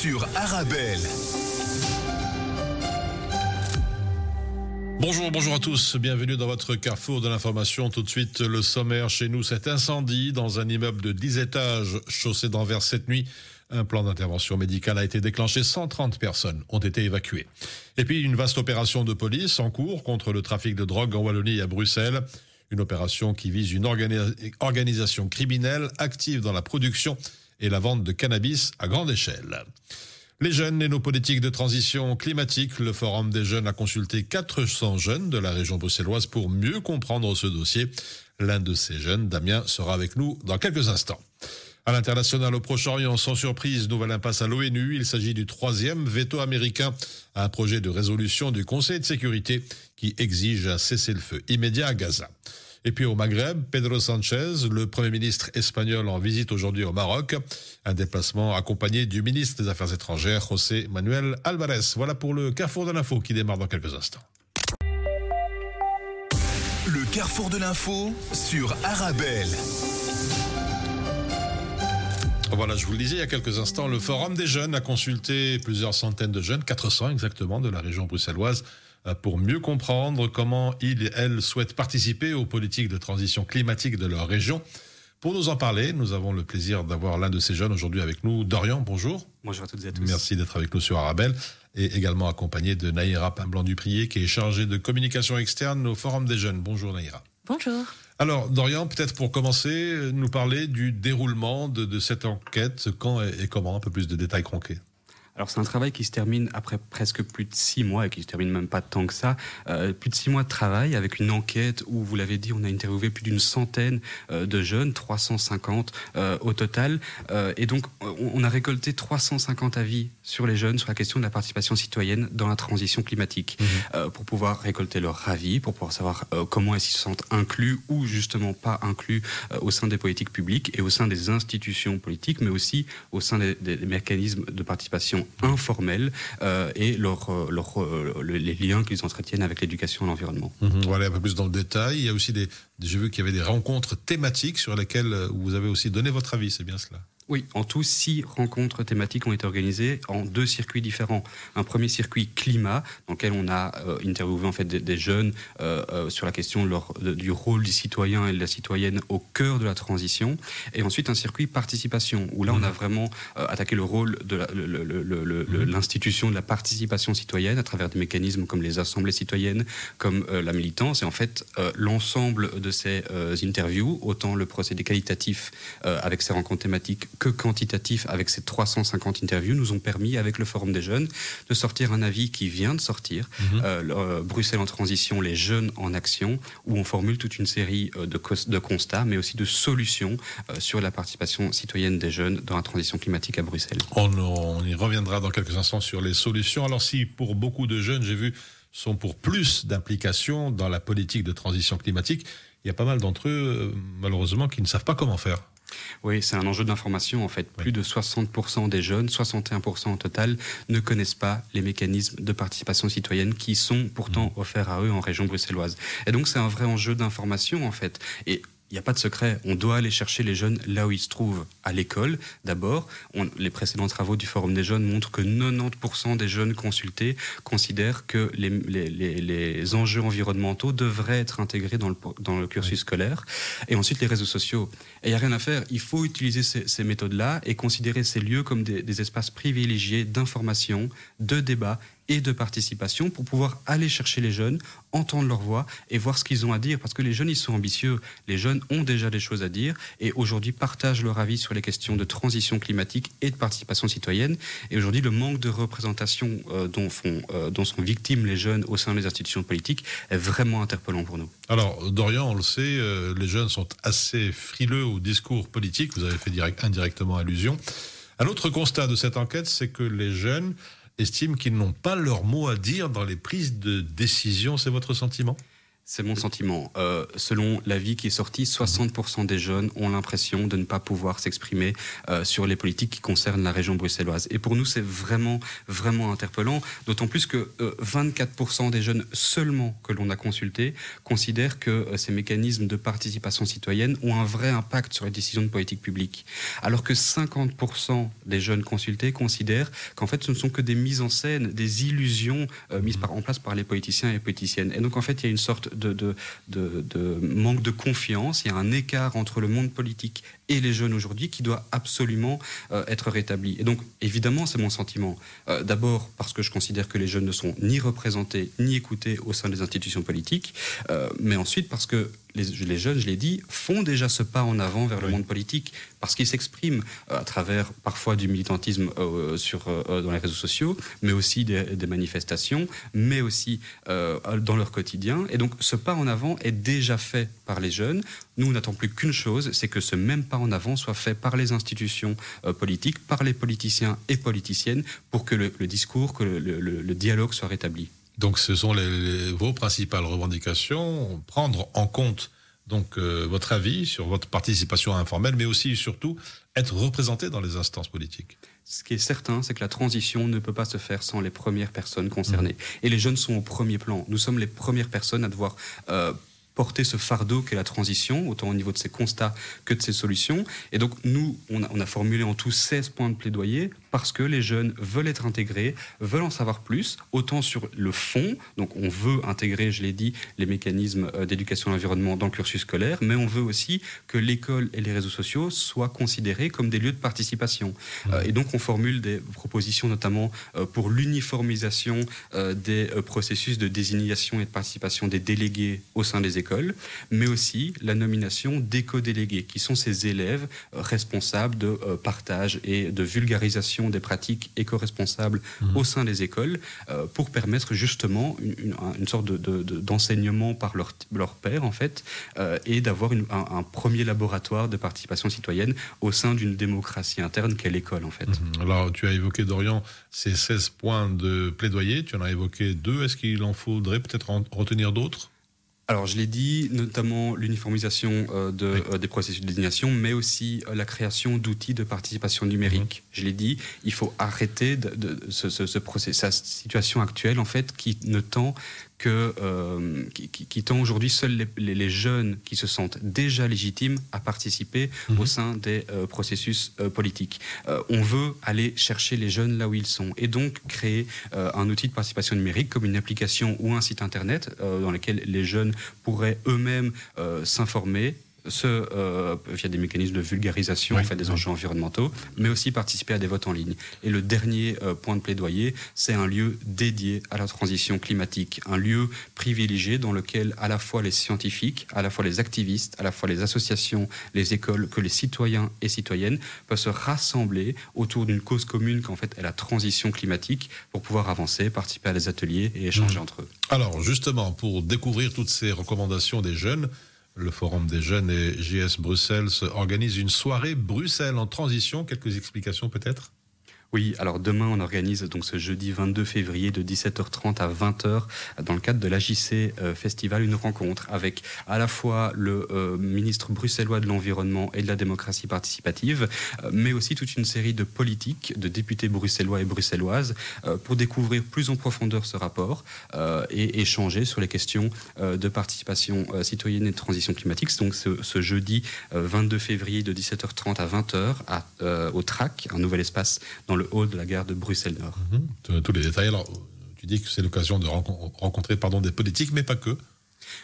sur Arabelle. Bonjour, bonjour à tous. Bienvenue dans votre carrefour de l'information. Tout de suite, le sommaire chez nous. Cet incendie dans un immeuble de 10 étages chaussé d'Anvers cette nuit. Un plan d'intervention médicale a été déclenché. 130 personnes ont été évacuées. Et puis, une vaste opération de police en cours contre le trafic de drogue en Wallonie et à Bruxelles. Une opération qui vise une organisation criminelle active dans la production et la vente de cannabis à grande échelle. Les jeunes et nos politiques de transition climatique. Le Forum des jeunes a consulté 400 jeunes de la région bruxelloise pour mieux comprendre ce dossier. L'un de ces jeunes, Damien, sera avec nous dans quelques instants. À l'international au Proche-Orient, sans surprise, nouvelle impasse à l'ONU. Il s'agit du troisième veto américain à un projet de résolution du Conseil de sécurité qui exige un cessez-le-feu immédiat à Gaza. Et puis au Maghreb, Pedro Sanchez, le Premier ministre espagnol en visite aujourd'hui au Maroc. Un déplacement accompagné du ministre des Affaires étrangères, José Manuel Alvarez. Voilà pour le Carrefour de l'info qui démarre dans quelques instants. Le Carrefour de l'info sur Arabelle. Voilà, je vous le disais il y a quelques instants, le Forum des jeunes a consulté plusieurs centaines de jeunes, 400 exactement, de la région bruxelloise pour mieux comprendre comment ils et elles souhaitent participer aux politiques de transition climatique de leur région. Pour nous en parler, nous avons le plaisir d'avoir l'un de ces jeunes aujourd'hui avec nous. Dorian, bonjour. Bonjour à toutes et à tous. Merci d'être avec nous sur Arabelle et également accompagné de Naïra Pimblanc-Duprier qui est chargée de communication externe au Forum des jeunes. Bonjour Naïra. Bonjour. Alors Dorian, peut-être pour commencer, nous parler du déroulement de, cette enquête, quand et, et comment, un peu plus de détails concrets. Alors c'est un travail qui se termine après presque plus de six mois et qui se termine même pas tant que ça. Euh, plus de six mois de travail avec une enquête où, vous l'avez dit, on a interviewé plus d'une centaine euh, de jeunes, 350 euh, au total. Et donc on a récolté 350 avis sur les jeunes sur la question de la participation citoyenne dans la transition climatique mmh. Pour pouvoir récolter leur avis, pour pouvoir savoir comment est-ce qu'ils se sentent inclus ou justement pas inclus au sein des politiques publiques et au sein des institutions politiques, mais aussi au sein des, des mécanismes de participation informels euh, et euh, euh, les liens qu'ils entretiennent avec l'éducation et l'environnement. Mmh, voilà, un peu plus dans le détail. Il y a aussi des, j'ai vu qu'il y avait des rencontres thématiques sur lesquelles vous avez aussi donné votre avis, c'est bien cela oui, en tout, six rencontres thématiques ont été organisées en deux circuits différents. Un premier circuit climat, dans lequel on a euh, interviewé en fait des, des jeunes euh, euh, sur la question leur, de, du rôle du citoyen et de la citoyenne au cœur de la transition. Et ensuite un circuit participation, où là on a vraiment euh, attaqué le rôle de l'institution de la participation citoyenne à travers des mécanismes comme les assemblées citoyennes, comme la militance. Et en fait, l'ensemble de ces interviews, autant le procédé qualitatif avec ces rencontres thématiques que quantitatif avec ces 350 interviews nous ont permis, avec le Forum des jeunes, de sortir un avis qui vient de sortir, mmh. euh, euh, Bruxelles en transition, les jeunes en action, où on formule toute une série euh, de, de constats, mais aussi de solutions euh, sur la participation citoyenne des jeunes dans la transition climatique à Bruxelles. On, on y reviendra dans quelques instants sur les solutions. Alors si pour beaucoup de jeunes, j'ai vu, sont pour plus d'implication dans la politique de transition climatique, il y a pas mal d'entre eux, malheureusement, qui ne savent pas comment faire. Oui, c'est un enjeu d'information en fait. Oui. Plus de 60% des jeunes, 61% au total, ne connaissent pas les mécanismes de participation citoyenne qui sont pourtant mmh. offerts à eux en région bruxelloise. Et donc c'est un vrai enjeu d'information en fait. Et il n'y a pas de secret. On doit aller chercher les jeunes là où ils se trouvent, à l'école d'abord. Les précédents travaux du Forum des jeunes montrent que 90% des jeunes consultés considèrent que les, les, les, les, enjeux environnementaux devraient être intégrés dans le, dans le cursus oui. scolaire. Et ensuite, les réseaux sociaux. Et il n'y a rien à faire. Il faut utiliser ces, ces méthodes-là et considérer ces lieux comme des, des espaces privilégiés d'information, de débat et de participation pour pouvoir aller chercher les jeunes, entendre leur voix et voir ce qu'ils ont à dire. Parce que les jeunes, ils sont ambitieux. Les jeunes ont déjà des choses à dire et aujourd'hui partagent leur avis sur les questions de transition climatique et de participation citoyenne. Et aujourd'hui, le manque de représentation euh, euh, dont sont victimes les jeunes au sein des institutions politiques est vraiment interpellant pour nous. Alors, Dorian, on le sait, euh, les jeunes sont assez frileux au discours politique. Vous avez fait direct, indirectement allusion. Un autre constat de cette enquête, c'est que les jeunes estiment qu'ils n'ont pas leur mot à dire dans les prises de décision. C'est votre sentiment? C'est mon sentiment. Euh, selon l'avis qui est sorti, 60% des jeunes ont l'impression de ne pas pouvoir s'exprimer euh, sur les politiques qui concernent la région bruxelloise. Et pour nous, c'est vraiment, vraiment interpellant, d'autant plus que 24% euh, des jeunes seulement que l'on a consultés considèrent que ces mécanismes de participation citoyenne ont un vrai impact sur les décisions de politique publique. Alors que 50% des jeunes consultés considèrent qu'en fait, ce ne sont que des mises en scène, des illusions mises en place par les politiciens et politiciennes. Et donc, en fait, il y a une sorte de, manque de confiance, il y a un écart entre le monde politique et les jeunes aujourd'hui qui doit absolument euh, être rétabli. Et donc, évidemment, c'est mon sentiment. Euh, d'abord parce que je considère que les jeunes ne sont ni représentés ni écoutés au sein des institutions politiques, euh, mais ensuite parce que les, les, jeunes, je l'ai dit, font déjà ce pas en avant vers le monde politique parce qu'ils s'expriment à travers parfois du militantisme sur, dans les réseaux sociaux, mais aussi des, des manifestations, mais aussi dans leur quotidien. Et donc ce pas en avant est déjà fait par les jeunes. Nous, n'attendons plus qu'une chose, c'est que ce même pas en avant soit fait par les institutions euh, politiques, par les politiciens et politiciennes, pour que le, discours, que le, dialogue soit rétabli. Donc, ce sont vos principales revendications, prendre en compte donc euh, votre avis sur votre participation informelle, mais aussi surtout être représenté dans les instances politiques. Ce qui est certain, c'est que la transition ne peut pas se faire sans les premières personnes concernées. Mmh. Et les jeunes sont au premier plan. Nous sommes les premières personnes à devoir euh, porter ce fardeau qu'est la transition, autant au niveau de ses constats que de ses solutions. Et donc, nous, on a, formulé en tout 16 points de plaidoyer parce que les jeunes veulent être intégrés, veulent en savoir plus, autant sur le fond, donc on veut intégrer, je l'ai dit, les mécanismes euh, d'éducation à l'environnement dans le cursus scolaire, mais on veut aussi que l'école et les réseaux sociaux soient considérés comme des lieux de participation. Mmh. Euh, et donc, on formule des propositions notamment euh, pour l'uniformisation des processus de désignation et de participation des délégués au sein des écoles, mais aussi la nomination d'éco-délégués, qui sont ces élèves responsables de partage et de vulgarisation des pratiques éco-responsables mmh. au sein des écoles euh, pour permettre justement une, sorte d'enseignement de, par leur, leur père, en fait, euh, et d'avoir un, premier laboratoire de participation citoyenne au sein d'une démocratie interne qu'est l'école, en fait. Mmh. Alors, tu as évoqué, Dorian, ces 16 points de plaidoyer, tu en as évoqué deux. Est-ce qu'il en faudrait peut-être en retenir d'autres? Alors, je l'ai dit, notamment l'uniformisation euh, de, euh, des processus de désignation, mais aussi euh, la création d'outils de participation numérique. Mhm. Je l'ai dit, il faut arrêter de, ce, ce, ce cette situation actuelle, en fait, qui ne tend que, euh, qui, qui, tend aujourd'hui seuls les, jeunes qui se sentent déjà légitimes à participer mhm. au sein des euh, processus euh, politiques. on veut aller chercher les jeunes là où ils sont et donc créer un outil de participation numérique comme une application ou un site internet dans lequel les jeunes pourraient eux-mêmes s'informer ce, euh, via des mécanismes de vulgarisation en fait, des enjeux environnementaux, mais aussi participer à des votes en ligne. Et le dernier euh, point de plaidoyer, c'est un lieu dédié à la transition climatique, un lieu privilégié dans lequel à la fois les scientifiques, à la fois les activistes, à la fois les associations, les écoles, que les citoyens et citoyennes peuvent se rassembler autour d'une cause commune qu'en fait est la transition climatique pour pouvoir avancer, participer à des ateliers et échanger mmh. entre eux. Alors justement, pour découvrir toutes ces recommandations des jeunes, le Forum des jeunes et JS Bruxelles organise une soirée Bruxelles en transition. Quelques explications peut-être? Oui, alors demain on organise donc ce jeudi 22 février de 17h30 à 20h dans le cadre de l'AJC euh, Festival une rencontre avec à la fois le euh, ministre bruxellois de l'environnement et de la démocratie participative, euh, mais aussi toute une série de politiques, de députés bruxellois et bruxelloises pour découvrir plus en profondeur ce rapport et échanger sur les questions de participation citoyenne et de transition climatique. Donc ce, jeudi 22 février de 17h30 à 20h à, au TRAC, un nouvel espace dans le le hall de la gare de Bruxelles-Nord. Mhm. Tous les détails. Alors, tu dis que c'est l'occasion de rencontrer pardon, des politiques, mais pas que.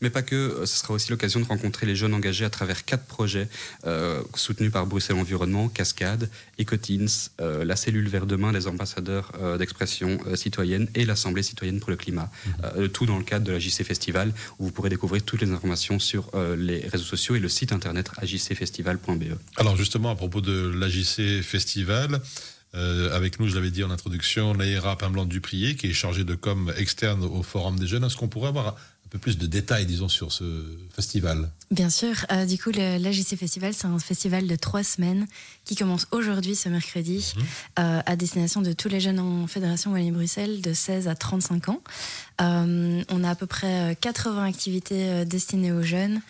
Mais pas que, euh, ce sera aussi l'occasion de rencontrer les jeunes engagés à travers quatre projets euh, soutenus par Bruxelles Environnement, Cascade, Ecoteens, euh, la cellule Vert Demain des ambassadeurs d'expression citoyenne et l'Assemblée citoyenne pour le climat. Mhm. tout dans le cadre de la JC Festival où vous pourrez découvrir toutes les informations sur les réseaux sociaux et le site internet ajcfestival.be. Alors justement, à propos de l'AJC Festival, euh, avec nous, je l'avais dit en introduction, Naïra Pimblanc Duprier, qui est chargée de com externe au Forum des jeunes. Est-ce qu'on pourrait avoir peu plus de détails, disons, sur ce festival. Bien sûr. Euh, du coup, l'AJC Festival, c'est un festival de trois semaines qui commence aujourd'hui, ce mercredi, mhm. euh, à destination de tous les jeunes en Fédération Wallonie-Bruxelles de 16 à 35 ans. Euh, on a à peu près 80 activités destinées aux jeunes.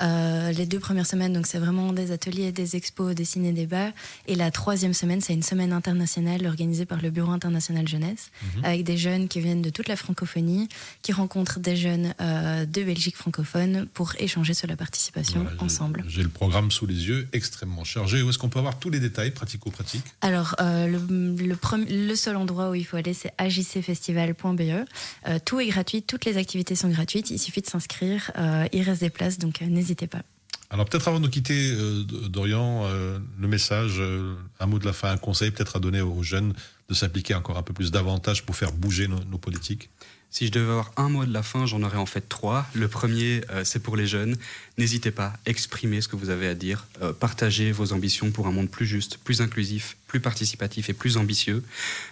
les deux premières semaines, donc c'est vraiment des ateliers, des expos, des ciné-débats. Et la troisième semaine, c'est une semaine internationale organisée par le Bureau international jeunesse, mhm. avec des jeunes qui viennent de toute la francophonie, qui rencontrent des jeunes euh, de Belgique francophone pour échanger sur la participation ensemble. J'ai le programme sous les yeux, extrêmement chargé. Où est-ce qu'on peut avoir tous les détails pratico-pratiques Alors, euh, le, le, seul endroit où il faut aller, c'est agcfestival.be. Euh, tout est gratuit, toutes les activités sont gratuites. Il suffit de s'inscrire. il reste des places, donc n'hésitez pas. Alors peut-être avant de nous quitter, Dorian, le message, un mot de la fin, un conseil peut-être à donner aux jeunes de s'impliquer encore un peu plus davantage pour faire bouger nos politiques si je devais avoir un mot de la fin, j'en aurais en fait trois. Le premier, euh, c'est pour les jeunes. N'hésitez pas, exprimez ce que vous avez à dire, euh, partagez vos ambitions pour un monde plus juste, plus inclusif, plus participatif et plus ambitieux.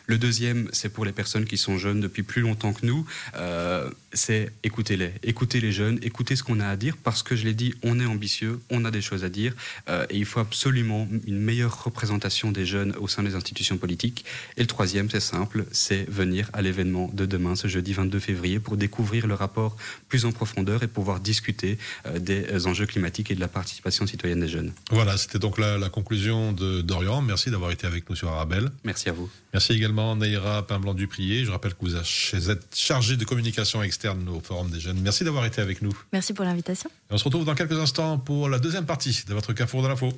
Le deuxième, c'est pour les personnes qui sont jeunes depuis plus longtemps que nous, euh, c'est écoutez-les, écoutez les jeunes, écoutez ce qu'on a à dire, parce que je l'ai dit, on est ambitieux, on a des choses à dire, et il faut absolument une meilleure représentation des jeunes au sein des institutions politiques. Et troisième, c'est simple, c'est venir à l'événement de demain, ce jeudi 22 février, pour découvrir le rapport plus en profondeur et pouvoir discuter des enjeux climatiques et de la participation citoyenne des jeunes. Voilà, c'était donc la, conclusion de Dorian. Merci d'avoir été avec nous sur Arabelle. Merci à vous. Merci également Naïra Pain-Blanc-Duprier. Je rappelle que vous êtes chargé de communication externe au Forum des jeunes. Merci d'avoir été avec nous. Merci pour l'invitation. On se retrouve dans quelques instants pour la deuxième partie de votre Carrefour de l'info.